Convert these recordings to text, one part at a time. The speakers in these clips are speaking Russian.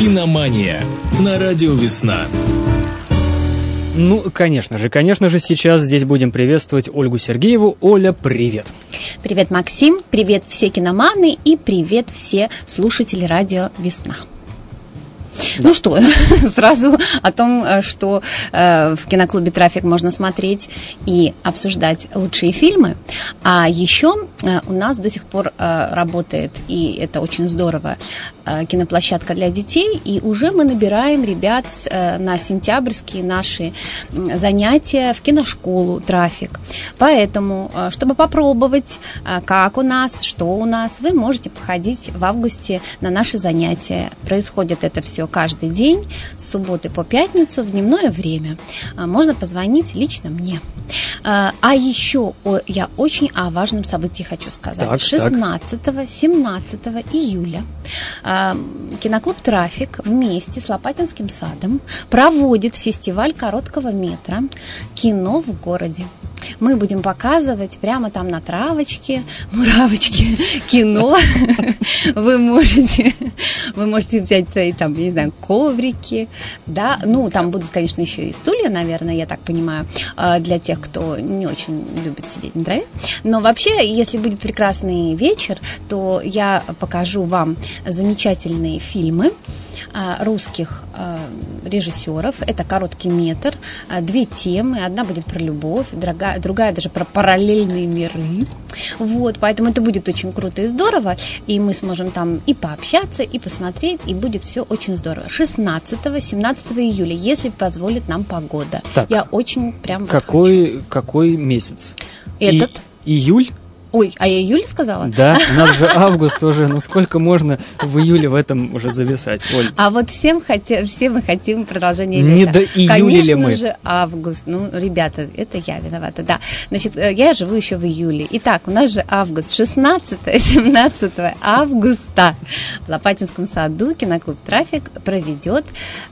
Киномания на радио «Весна». Ну, конечно же, конечно же, сейчас здесь будем приветствовать Ольгу Сергееву. Оля, привет. Привет, Максим, привет все киноманы и привет все слушатели радио «Весна». Да. Ну что, сразу о том, э, что э, в киноклубе «Трафик» можно смотреть и обсуждать лучшие фильмы. А еще э, у нас до сих пор э, работает, и это очень здорово, э, киноплощадка для детей. И уже мы набираем ребят э, на сентябрьские наши занятия в киношколу «Трафик». Поэтому, чтобы попробовать, как у нас, что у нас, вы можете походить в августе на наши занятия. Происходит это все каждый день с субботы по пятницу в дневное время. А, можно позвонить лично мне. А, а еще я очень о важном событии хочу сказать. Так, 16-17 июля а, киноклуб «Трафик» вместе с Лопатинским садом проводит фестиваль короткого метра «Кино в городе». Мы будем показывать прямо там на травочке, муравочке, кино. Вы можете, вы можете взять свои там, не знаю, коврики, да, ну, там будут, конечно, еще и стулья, наверное, я так понимаю, а, для тех, кто не очень любит сидеть на траве. Но вообще, если будет прекрасный вечер, то я покажу вам замечательные фильмы, русских а, режиссеров. Это короткий метр, а, две темы. Одна будет про любовь, другая, другая даже про параллельные миры. Вот, поэтому это будет очень круто и здорово. И мы сможем там и пообщаться, и посмотреть, и будет все очень здорово. 16-17 июля, если позволит нам погода. Так, Я очень прям какой, вот какой месяц? Этот. И, июль? Ой, а я июль сказала? Да, у нас же август уже, ну сколько можно в июле в этом уже зависать, Оль? А вот всем хотим, все мы хотим продолжения лета. Не до июля Конечно ли мы? Конечно же, август. Ну, ребята, это я виновата, да. Значит, э, я живу еще в июле. Итак, у нас же август, 16-17 августа в Лопатинском саду киноклуб «Трафик» проведет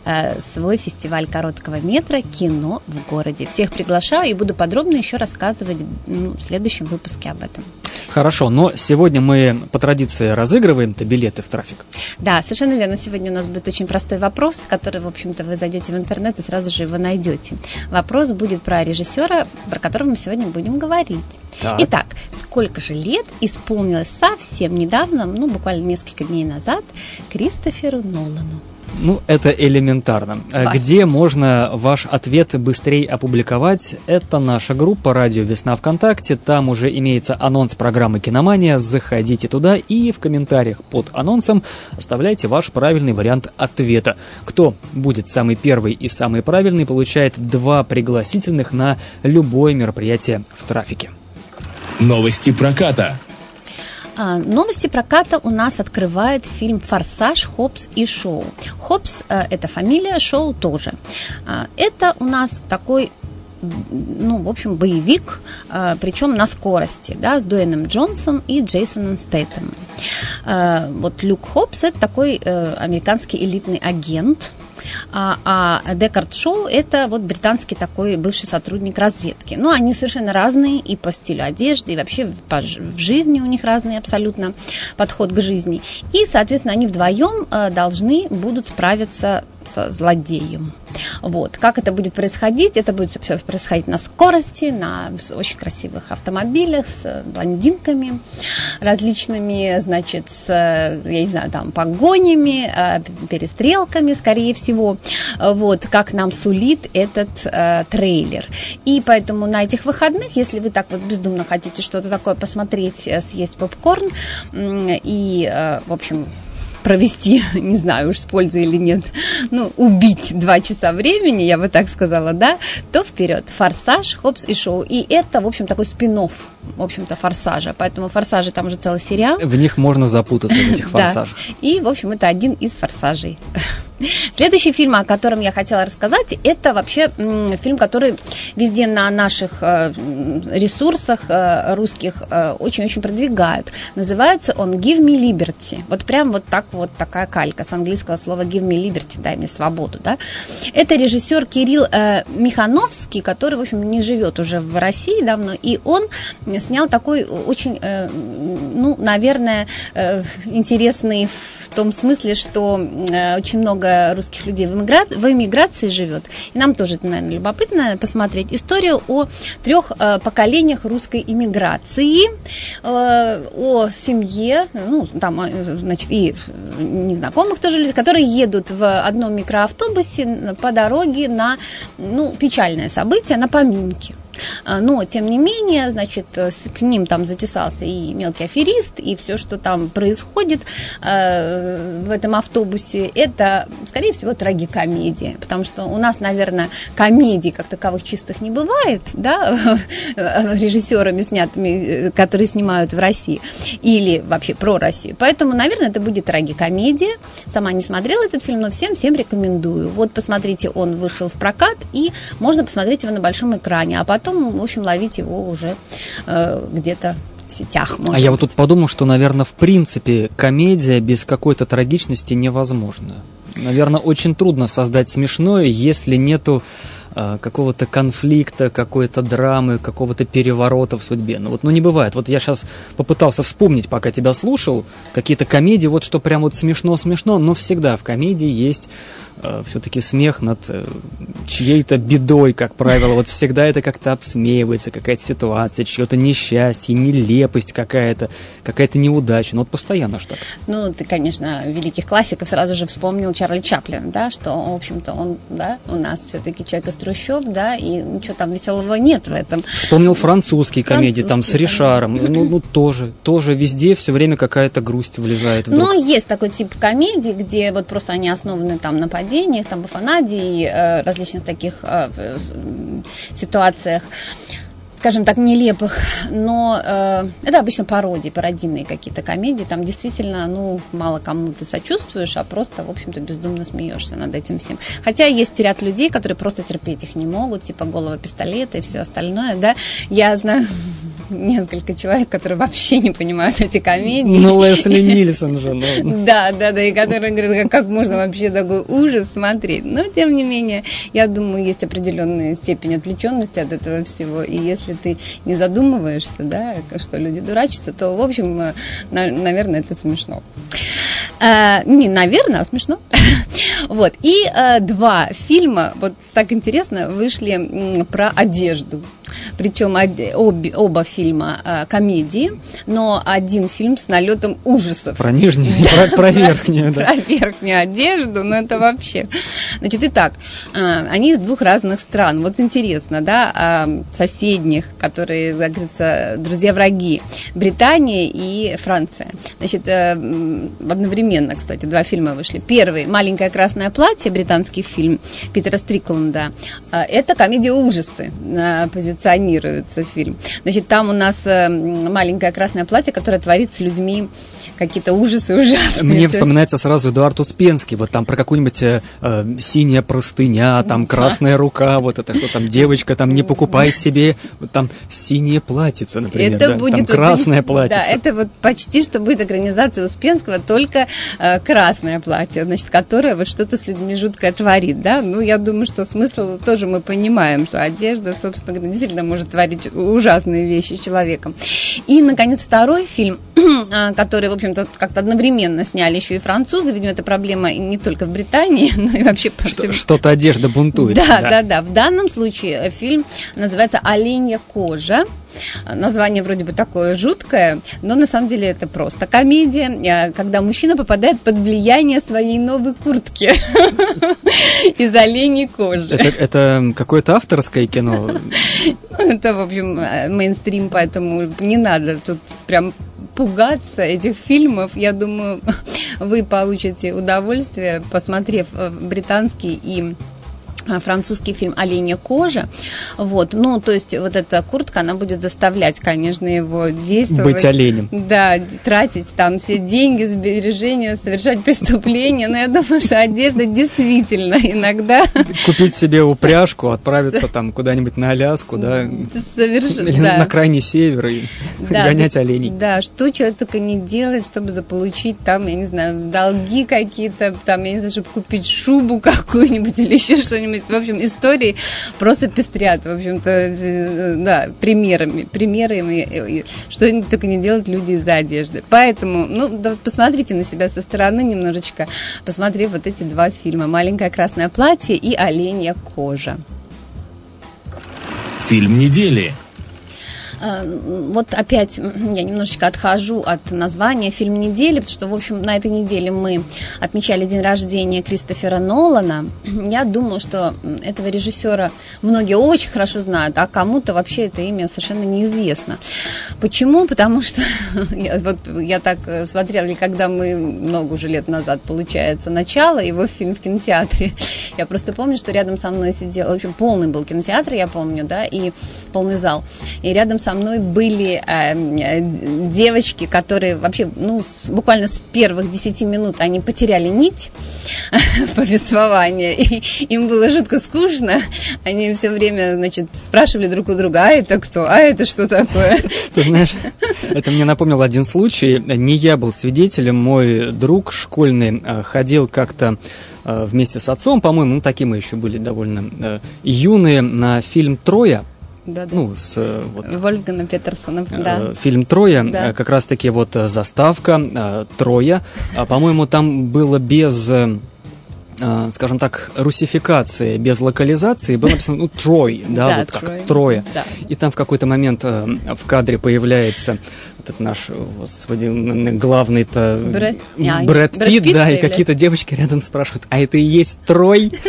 э, свой фестиваль короткого метра «Кино в городе». Всех приглашаю и буду подробно еще рассказывать ну, в следующем выпуске об этом. Хорошо, но сегодня мы по традиции разыгрываем-то билеты в трафик. Да, совершенно верно. Сегодня у нас будет очень простой вопрос, который, в общем-то, вы зайдете в интернет и сразу же его найдете. Вопрос будет про режиссера, про которого мы сегодня будем говорить. Так. Итак, сколько же лет исполнилось совсем недавно, ну, буквально несколько дней назад, Кристоферу Нолану? Ну, это элементарно. Вась. Где можно ваш ответ быстрее опубликовать? Это наша группа «Радио Весна ВКонтакте». Там уже имеется анонс программы «Киномания». Заходите туда и в комментариях под анонсом оставляйте ваш правильный вариант ответа. Кто будет самый первый и самый правильный, получает два пригласительных на любое мероприятие в трафике. Новости проката. А, новости проката у нас открывает фильм «Форсаж. Хопс и Шоу». Хопс э, – это фамилия, Шоу тоже. А, это у нас такой ну, в общем, боевик, э, причем на скорости, да, с Дуэном Джонсом и Джейсоном Стейтемом. Э, вот Люк Хопс – это такой американский элитный агент, а, а Декард Шоу это вот британский такой бывший сотрудник разведки. Ну, они совершенно разные и по стилю одежды, и вообще по, в жизни у них разный абсолютно подход к жизни. И, соответственно, они вдвоем э, должны будут справиться со злодеем. Вот. Как это будет происходить? Это будет все происходить на скорости, на очень красивых автомобилях с блондинками различными, значит, с, я не знаю, там, погонями, э, перестрелками, скорее всего. Вот, как нам сулит этот э, трейлер. И поэтому на этих выходных, если вы так вот бездумно хотите что-то такое посмотреть, э, съесть попкорн и, э, в общем, провести, не знаю уж с пользой или нет, ну, убить два часа времени, я бы так сказала, да, то вперед. Форсаж, Хопс и Шоу. И это, в общем, такой спин в общем-то, форсажа. Поэтому форсажи там уже целый сериал. В них можно запутаться, в этих форсажах. И, в общем, это один из форсажей. Следующий фильм, о котором я хотела рассказать, это вообще фильм, который везде на наших э, ресурсах э, русских э, очень-очень продвигают. Называется он «Give me liberty». Вот прям вот так вот такая калька с английского слова «give me liberty», дай мне свободу, да. Это режиссер Кирилл Михановский, который, в общем, не живет уже в России давно, и он снял такой очень, ну, наверное, интересный в том смысле, что очень много русских людей в, эмигра... в эмиграции живет. И нам тоже это, наверное, любопытно посмотреть историю о трех э, поколениях русской иммиграции, э, о семье, ну, там, э, значит, и незнакомых тоже людей, которые едут в одном микроавтобусе по дороге на, ну, печальное событие, на поминки. А, но, тем не менее, значит, э, к ним там затесался и мелкий аферист, и все, что там происходит э, в этом автобусе, это, скорее всего, трагикомедия, потому что у нас, наверное, комедий как таковых чистых не бывает, да, режиссерами снятыми, э, которые снимают в России, или вообще про Россию. Поэтому, наверное, это будет трагикомедия. Сама не смотрела этот фильм, но всем-всем рекомендую. Вот, посмотрите, он вышел в прокат, и можно посмотреть его на большом экране, а потом потом, в общем, ловить его уже э, где-то в сетях. А я вот тут подумал, что, наверное, в принципе, комедия без какой-то трагичности невозможна. Наверное, очень трудно создать смешное, если нету э, какого-то конфликта, какой-то драмы, какого-то переворота в судьбе. Ну вот, ну не бывает. Вот я сейчас попытался вспомнить, пока тебя слушал, какие-то комедии, вот что прям вот смешно-смешно, но всегда в комедии есть все-таки смех над э, чьей-то бедой, как правило. Вот всегда это как-то обсмеивается, какая-то ситуация, чье-то несчастье, нелепость какая-то, какая-то неудача. Ну вот постоянно что-то. Ну, ты, конечно, великих классиков сразу же вспомнил Чарли Чаплин, да, что, в общем-то, он, да, у нас все-таки человек из трущоб, да, и ничего там веселого нет в этом. Вспомнил французские комедии, там с Ришаром, ну, ну, тоже, тоже везде все время какая-то грусть влезает вдруг. Но есть такой тип комедий, где вот просто они основаны там на падениях, там, бафонадии, э, различных таких э, ситуациях скажем так, нелепых, но э, это обычно пародии, пародийные какие-то комедии, там действительно, ну, мало кому ты сочувствуешь, а просто, в общем-то, бездумно смеешься над этим всем. Хотя есть ряд людей, которые просто терпеть их не могут, типа голого пистолета и все остальное, да. Я знаю несколько человек, которые вообще не понимают эти комедии. Ну, Лесли Нильсон же, ну. Да, да, да, и которые говорят, как можно вообще такой ужас смотреть. Но, тем не менее, я думаю, есть определенная степень отвлеченности от этого всего, и если ты не задумываешься, да, что люди дурачатся, то, в общем, э, наверное, это смешно. Э, не, наверное, а смешно. вот. И э, два фильма, вот так интересно, вышли про одежду. Причем обе, оба фильма э, комедии, но один фильм с налетом ужасов. Про нижнюю, про, про верхнюю, да. Про верхнюю одежду, ну это вообще. Значит, итак, э, они из двух разных стран. Вот интересно, да, э, соседних, которые, как говорится, друзья-враги. Британия и Франция. Значит, одновременно, кстати, два фильма вышли. Первый «Маленькое красное платье», британский фильм Питера Стрикланда. Это комедия ужасы. Э, позиционируется фильм. Значит, там у нас э, маленькое красное платье, которое творит с людьми какие-то ужасы ужасные. Мне вспоминается есть... сразу Эдуард Успенский, вот там про какую-нибудь э, э синяя простыня, там красная рука, вот это что там, девочка, там не покупай себе, вот там синее платьице, например, это да, будет там красное вот, платьице. Да, это вот почти что будет экранизация Успенского, только э, красное платье, значит, которое вот что-то с людьми жуткое творит, да, ну, я думаю, что смысл тоже мы понимаем, что одежда, собственно говоря, действительно может творить ужасные вещи человеком. И, наконец, второй фильм, а, который, в общем-то, как-то одновременно сняли еще и французы. Видимо, это проблема не только в Британии, но и вообще по всему. Что-то одежда бунтует. Да, да, да, да. В данном случае фильм называется «Оленья кожа». Название вроде бы такое жуткое, но на самом деле это просто комедия, а, когда мужчина попадает под влияние своей новой куртки из оленей кожи. Это, это какое-то авторское кино? Это, в общем, э, мейнстрим, поэтому не надо тут прям пугаться этих фильмов. Я думаю, вы получите удовольствие, посмотрев э, британский и французский фильм «Оленья кожа». Вот, ну, то есть вот эта куртка, она будет заставлять, конечно, его действовать. Быть оленем. Да, тратить там все деньги, сбережения, совершать преступления. Но я думаю, что одежда действительно иногда... Купить себе упряжку, отправиться там куда-нибудь на Аляску, да? Совершенно, Или да. на крайний север и Да, гонять оленей. Да, что человек только не делает, чтобы заполучить там, я не знаю, долги какие-то, там, я не знаю, чтобы купить шубу какую-нибудь или еще что-нибудь. В общем, истории просто пестрят, в общем-то, э, да, примерами, примерами, э, что они только не делают люди из-за одежды. Поэтому, ну, да, посмотрите на себя со стороны немножечко, посмотрев вот эти два фильма «Маленькое красное платье» и «Оленья кожа». Фильм недели. Э, Вот опять я немножечко отхожу от названия фильм недели, потому что, в общем, на этой неделе мы отмечали день рождения Кристофера Нолана. Я думаю, что этого режиссера многие очень хорошо знают, а кому-то вообще это имя совершенно неизвестно. Почему? Потому что я, вот, я так э, смотрела, когда мы много уже лет назад, получается, начало, его фильм в кинотеатре. Я просто помню, что рядом со мной сидел, в общем, полный был кинотеатр, я помню, да, и полный зал. И рядом со мной были э, э, девочки, которые вообще, ну, с- буквально с первых 10 минут они потеряли нить повествования, и им было жутко скучно. Они все время, значит, спрашивали друг у друга, а это кто, а это что такое? Ты знаешь, это мне напомнил один случай. Не я был свидетелем, мой друг школьный э, ходил как-то э, вместе с отцом, по-моему, ну такие мы еще были довольно э, юные, на фильм «Троя». Да, да. Ну, с э, вот Вольфгана Петерсона, э, да. фильм «Троя», Да. э, как раз-таки вот заставка «Троя». А, По-моему, там было без, скажем так, русификации, без локализации, было написано, ну, «Трой», да, Да, вот как «Трой», «Троя». да. И там в какой-то момент э, в кадре появляется этот наш, господи, главный-то Брэд- а, Брэд Брэд Питт, Питт да, и какие-то девочки рядом спрашивают, а это и есть Трой?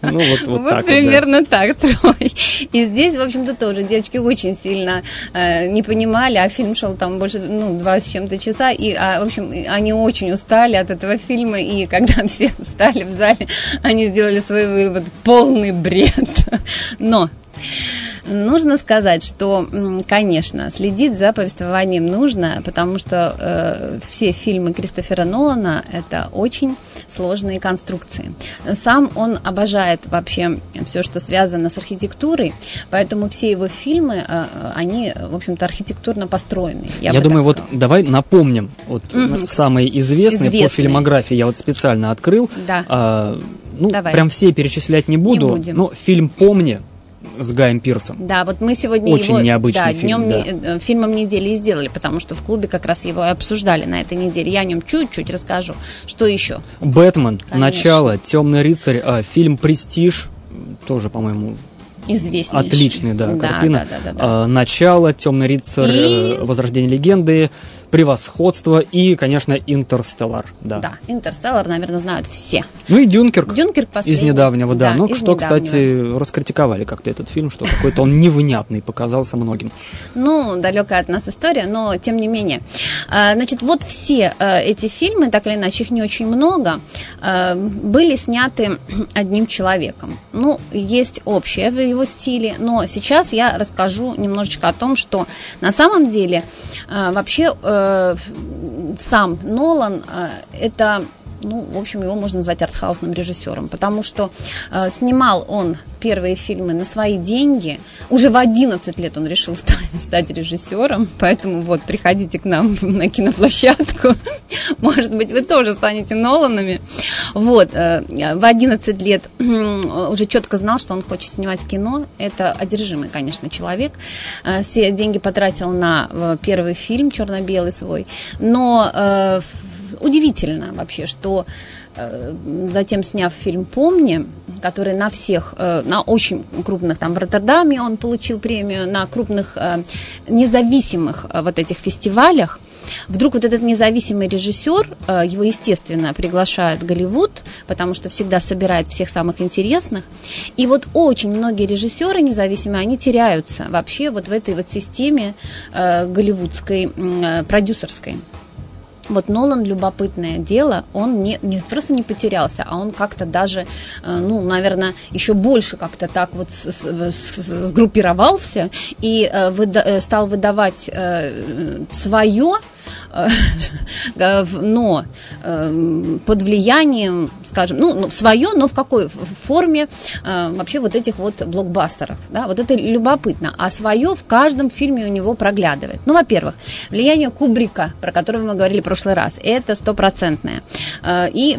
Ну, вот, вот Вот так вот, да. примерно так, Трой. И здесь, в общем-то, тоже девочки очень сильно э, не понимали, а фильм шел там больше, ну, два с чем-то часа, и, а, в общем, они очень устали от этого фильма, и когда все встали в зале, они сделали свой вывод, полный бред. Но Нужно сказать, что, конечно, следить за повествованием нужно, потому что э, все фильмы Кристофера Нолана – это очень сложные конструкции. Сам он обожает вообще все, что связано с архитектурой, поэтому все его фильмы, э, они, в общем-то, архитектурно построены. Я, бы думаю, вот давай напомним вот Мгм. самые известные, по Известные. фильмографии. Я вот специально открыл. Да. А, ну, Давай. прям все перечислять не буду. будем. но фильм «Помни» с Гаем Пирсом. Да, вот мы сегодня Очень его необычный да, фильм, днем да. не- э, фильмом недели и сделали, потому что в клубе как раз его и обсуждали на этой неделе. Я о нем чуть-чуть расскажу. Что еще? «Бэтмен», Конечно. «Начало», «Темный рыцарь», а, фильм «Престиж», тоже, по-моему, Известнейший. отличная да, картина. Да, да, да, да, да. «Начало», «Темный рыцарь», И- э, «Возрождение легенды», «Превосходство» и, конечно, «Интерстеллар». Да. Да, Интерстеллар, наверное, знают все. Ну и «Дюнкерк». Дюнкерк Из последний. недавнего, да. Да, ну, из что, недавнего. кстати, раскритиковали как-то этот фильм, что какой-то он невнятный показался многим. Ну, далекая от нас история, но тем не менее. А, Значит, вот все э, эти фильмы, так или иначе, их не очень много, э, были сняты одним человеком. Ну, есть общее в его стиле, но сейчас я расскажу немножечко о том, что на самом деле э, вообще э, сам Нолан э, это ну, в общем, его можно назвать артхаусным режиссером, потому что э, снимал он первые фильмы на свои деньги. Уже в 11 лет он решил стать, стать режиссером, поэтому вот, приходите к нам на киноплощадку. Может быть, вы тоже станете Ноланами. Вот, э, в 11 лет уже четко знал, что он хочет снимать кино. Это одержимый, конечно, человек. Э, Все деньги потратил на э, первый фильм, черно-белый свой. Но э, удивительно вообще, что э, затем сняв фильм «Помни», который на всех, э, на очень крупных, там в Роттердаме он получил премию, на крупных э, независимых э, вот этих фестивалях, вдруг вот этот независимый режиссер, э, его, естественно, приглашают в Голливуд, потому что всегда собирает всех самых интересных, и вот очень многие режиссеры независимые, они теряются вообще вот в этой вот системе э, голливудской, э, продюсерской. Вот Нолан любопытное дело, он не, не просто не потерялся, а он как-то даже, э, ну, наверное, еще больше как-то так вот с, с, с, сгруппировался и э, выда, э, стал выдавать свое но эм, под влиянием, скажем, ну, ну, свое, но в какой форме э, вообще вот этих вот блокбастеров, да, вот это любопытно, а свое в каждом фильме у него проглядывает. Ну, во-первых, влияние Кубрика, про которого мы говорили в прошлый раз, это стопроцентное, э, и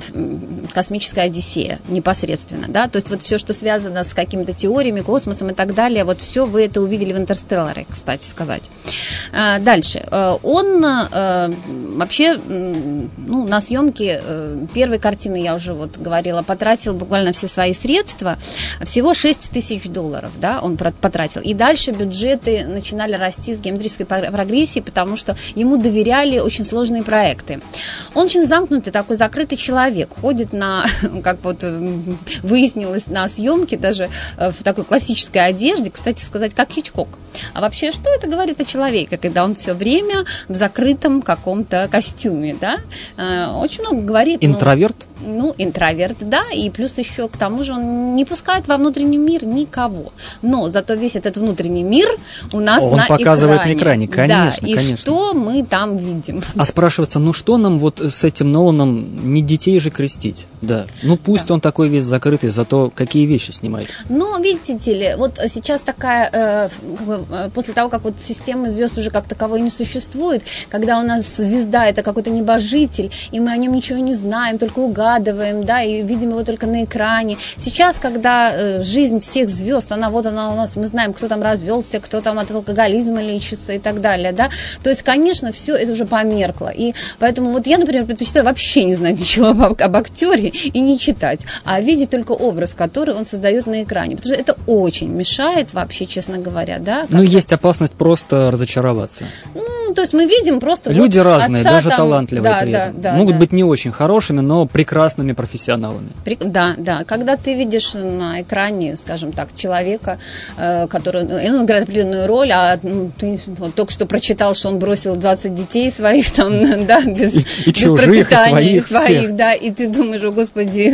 космическая Одиссея непосредственно, да, то есть вот все, что связано с какими-то теориями, космосом и так далее, вот все вы это увидели в «Интерстелларе», кстати сказать. Дальше. Он вообще, ну, на съемки э, первой картины, я уже вот говорила, потратил буквально все свои средства, всего 6 тысяч долларов, да, он потратил. И дальше бюджеты начинали расти с геометрической прогрессией, потому что ему доверяли очень сложные проекты. Он очень замкнутый, такой закрытый человек, ходит на, как вот выяснилось на съемке, даже э, в такой классической одежде, кстати сказать, как Хичкок. А вообще, что это говорит о человеке, когда он все время в закрытом каком-то костюме, да? Э, очень много говорит. Интроверт? Ну, ну, интроверт, да, и плюс еще к тому же он не пускает во внутренний мир никого. Но зато весь этот внутренний мир у нас он на показывает экране. на экране, конечно, да, и конечно. что мы там видим. А спрашивается, ну что нам вот с этим Ноланом не детей же крестить? Да. Ну пусть да. он такой весь закрытый, зато какие вещи снимает. Но видите ли, вот сейчас такая, э, как бы, э, после того, как вот системы звезд уже как таковой не существует, когда у нас звезда это какой-то небожитель, и мы о нем ничего не знаем, только угадываем, да, и видим его только на экране. Сейчас, когда э, жизнь всех звезд, она вот она у нас, мы знаем, кто там развелся, кто там от алкоголизма лечится и так далее, да, то есть, конечно, все это уже померкло. И поэтому вот я, например, предпочитаю вообще не знать ничего об, об актере и не читать, а видеть только образ, который он создает на экране, потому что это очень мешает вообще, честно говоря, да. Ну, есть опасность просто разочароваться. Ну, то есть мы видим просто Люди вот разные, отца даже там, талантливые да, при да, этом. да, Могут да. быть не очень хорошими, но прекрасными профессионалами. При- Да, да. Когда ты видишь на экране, скажем так, человека, э, который, ну, играет определенную роль, а ну, ты вот только что прочитал, что он бросил 20 детей своих там, да, без, И- и без чужих, и пропитания, и своих, всех. да, и ты думаешь, о господи,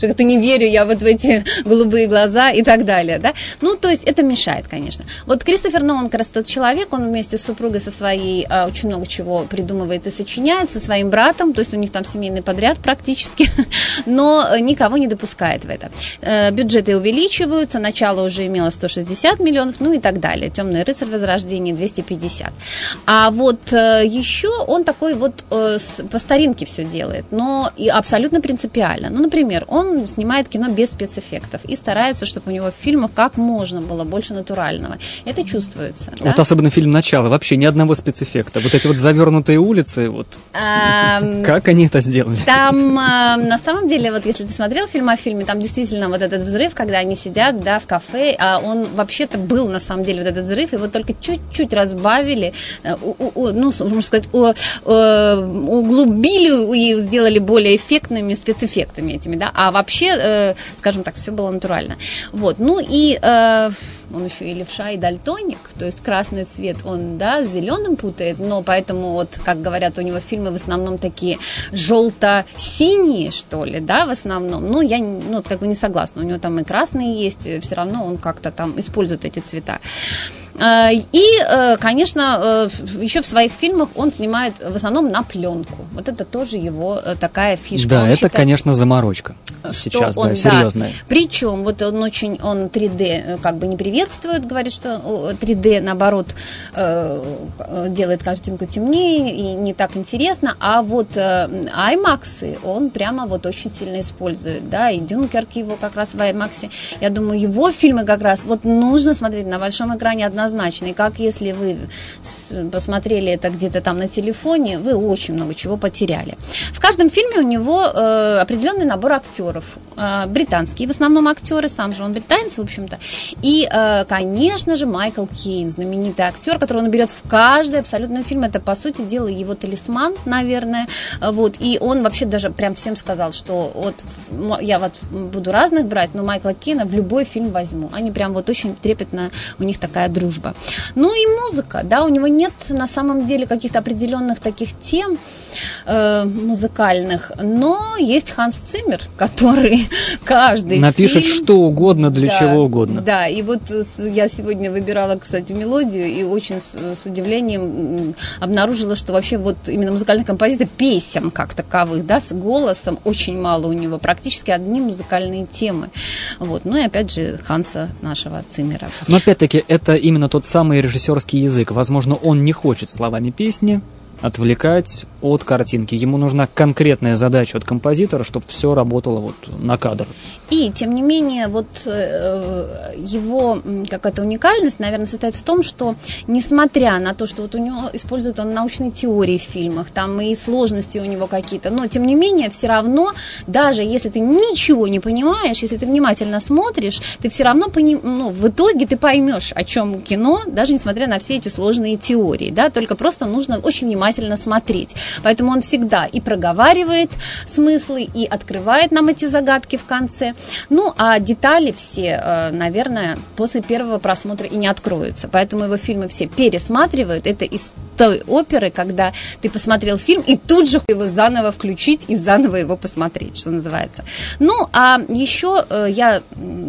ты не верю я вот в эти голубые глаза и так далее, да. Ну, то есть это мешает, конечно. Вот Кристофер Нолан как раз тот человек, он вместе с супругой со своей а, очень много чего придумывает и сочиняет, со своим братом, то есть у них там семейный подряд практически, но э, никого не допускает в это. Э, Бюджеты увеличиваются, начало уже имело 160 миллионов, ну и так далее. Темный рыцарь Возрождение 250. А вот э, еще он такой вот э, с- по старинке все делает, но и абсолютно принципиально. Ну, например, он снимает кино без спецэффектов и старается, чтобы у него в фильмах как можно было больше натурального. Это чувствуется. да? Вот особенно фильм «Начало», вообще ни одного спецэффекта. Вот эти вот завернутые улицы, вот как они это сделали? Там, на самом деле, вот если ты смотрел фильм о фильме, там действительно вот этот взрыв, когда они сидят, да, в кафе, а он вообще-то был, на самом деле, вот этот взрыв, его только чуть-чуть разбавили, э, ну, можно сказать, э, углубили и сделали более эффектными спецэффектами этими, да, а вообще, э, скажем так, все было натурально. Вот, ну и он еще и левша, и дальтоник, то есть красный цвет он, да, с зеленым путает, но поэтому вот, как говорят, у него фильмы в основном такие желто-синие, что ли, да, в основном. Ну, я, ну, как бы не согласна, у него там и красные есть, все равно он как-то там использует эти цвета. А, И, э, конечно, э, еще в своих фильмах он снимает в основном на пленку. Вот это тоже его э, такая фишка. Да, Он это, считает- конечно, заморочка. Сейчас, он, да, серьезная. Причем вот он очень, он 3D э, как бы не приветствует, говорит, что о, 3D наоборот э, э, делает картинку темнее и не так интересно, а вот э, IMAX он прямо вот очень сильно использует, да, и Дюнкерк его как раз в IMAX. Я думаю, его фильмы как раз вот нужно смотреть на большом экране однозначно. И как если вы посмотрели это где-то там на телефоне, вы очень много чего потеряли. В каждом фильме у него э, определенный набор актеров. э, британские в основном актеры, сам же он британец, в общем-то. И, э, конечно же, Майкл Кейн, знаменитый актер, которого он берет в каждый абсолютно фильм. Это, по сути дела, его талисман, наверное. Вот. И он вообще даже прям всем сказал, что вот я вот буду разных брать, но Майкла Кейна в любой фильм возьму. Они прям вот очень трепетно, у них такая дружба. Ну и музыка, да, у него нет на самом деле каких-то определенных таких тем э, музыкальных, но есть Ханс Циммер, который каждый Напишет фильм... что угодно для да, чего угодно. Да, и вот я сегодня выбирала, кстати, мелодию и очень с, с удивлением обнаружила, что вообще вот именно музыкальных композиций, песен как таковых, да, с голосом очень мало у него, практически одни музыкальные темы. Вот. Ну и опять же Ханса нашего Циммера. Но опять-таки это именно тот самый режиссерский язык. Возможно, он не хочет словами песни отвлекать от картинки. Ему нужна конкретная задача от композитора, чтобы все работало вот на кадр. И, тем не менее, вот э, его какая-то уникальность, наверное, состоит в том, что, несмотря на то, что вот у него использует он научные теории в фильмах, там и сложности у него какие-то, но, тем не менее, все равно, даже если ты ничего не понимаешь, если ты внимательно смотришь, ты все равно, поним... ну, в итоге ты поймешь, о чем кино, даже несмотря на все эти сложные теории, да, только просто нужно очень внимательно смотреть. Поэтому он всегда и проговаривает смыслы, и открывает нам эти загадки в конце. Ну, а детали все, э, наверное, после первого просмотра и не откроются. Поэтому его фильмы все пересматривают. Это из той оперы, когда ты посмотрел фильм, и тут же его заново включить и заново его посмотреть, что называется. Ну, а еще э, я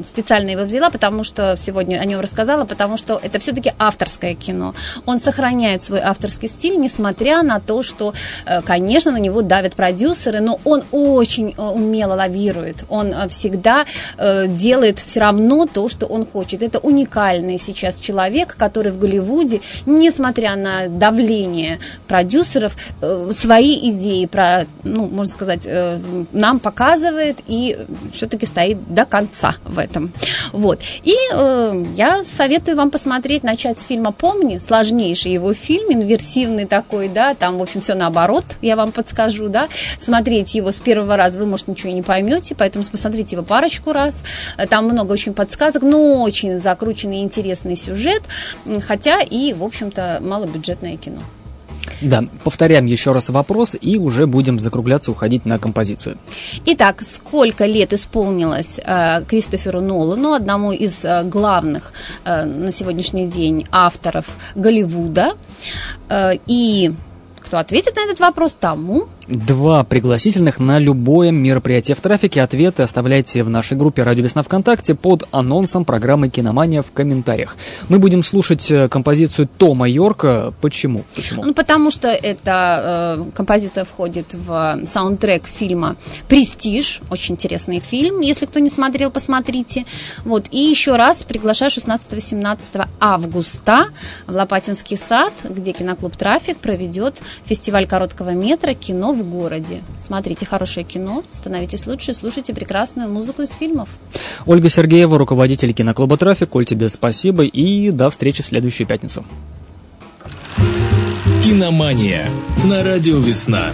специально его взяла, потому что сегодня о нем рассказала, потому что это все-таки авторское кино. Он сохраняет свой авторский стиль, несмотря на то, что Э, конечно, на него давят продюсеры, но он очень э, умело лавирует. Он всегда делает все равно то, что он хочет. Это уникальный сейчас человек, который в Голливуде, несмотря на давление продюсеров, свои идеи про, ну, можно сказать, нам показывает и все-таки стоит до конца в этом. Вот. И э, я советую вам посмотреть, начать с фильма «Помни», сложнейший его фильм, инверсивный такой, да, там, в общем, все наоборот, я вам подскажу, да, смотреть его с первого раза вы, может, ничего не поймете, поэтому посмотрите его парочку раз, там много очень подсказок, но очень закрученный интересный сюжет, хотя и, в общем-то, малобюджетное кино. Да, повторяем еще раз вопрос и уже будем закругляться, уходить на композицию. Итак, сколько лет исполнилось э, Кристоферу Нолану, одному из э, главных э, на сегодняшний день авторов Голливуда, э, и кто ответит на этот вопрос, тому Два пригласительных на любое мероприятие в трафике. Ответы оставляйте в нашей группе «Радио Весна ВКонтакте» под анонсом программы «Киномания» в комментариях. Мы будем слушать э, композицию Тома Йорка. Почему? Почему? Ну, потому что эта э, композиция входит в саундтрек фильма «Престиж». Очень интересный фильм. Если кто не смотрел, посмотрите. Вот. И еще раз приглашаю 16-17 августа в Лопатинский сад, где киноклуб «Трафик» проведет фестиваль короткого метра «Кино в в городе. Смотрите хорошее кино, становитесь лучше, слушайте прекрасную музыку из фильмов. Ольга Сергеева, руководитель киноклуба «Трафик». Оль, тебе спасибо и до встречи в следующую пятницу. Киномания на радио «Весна».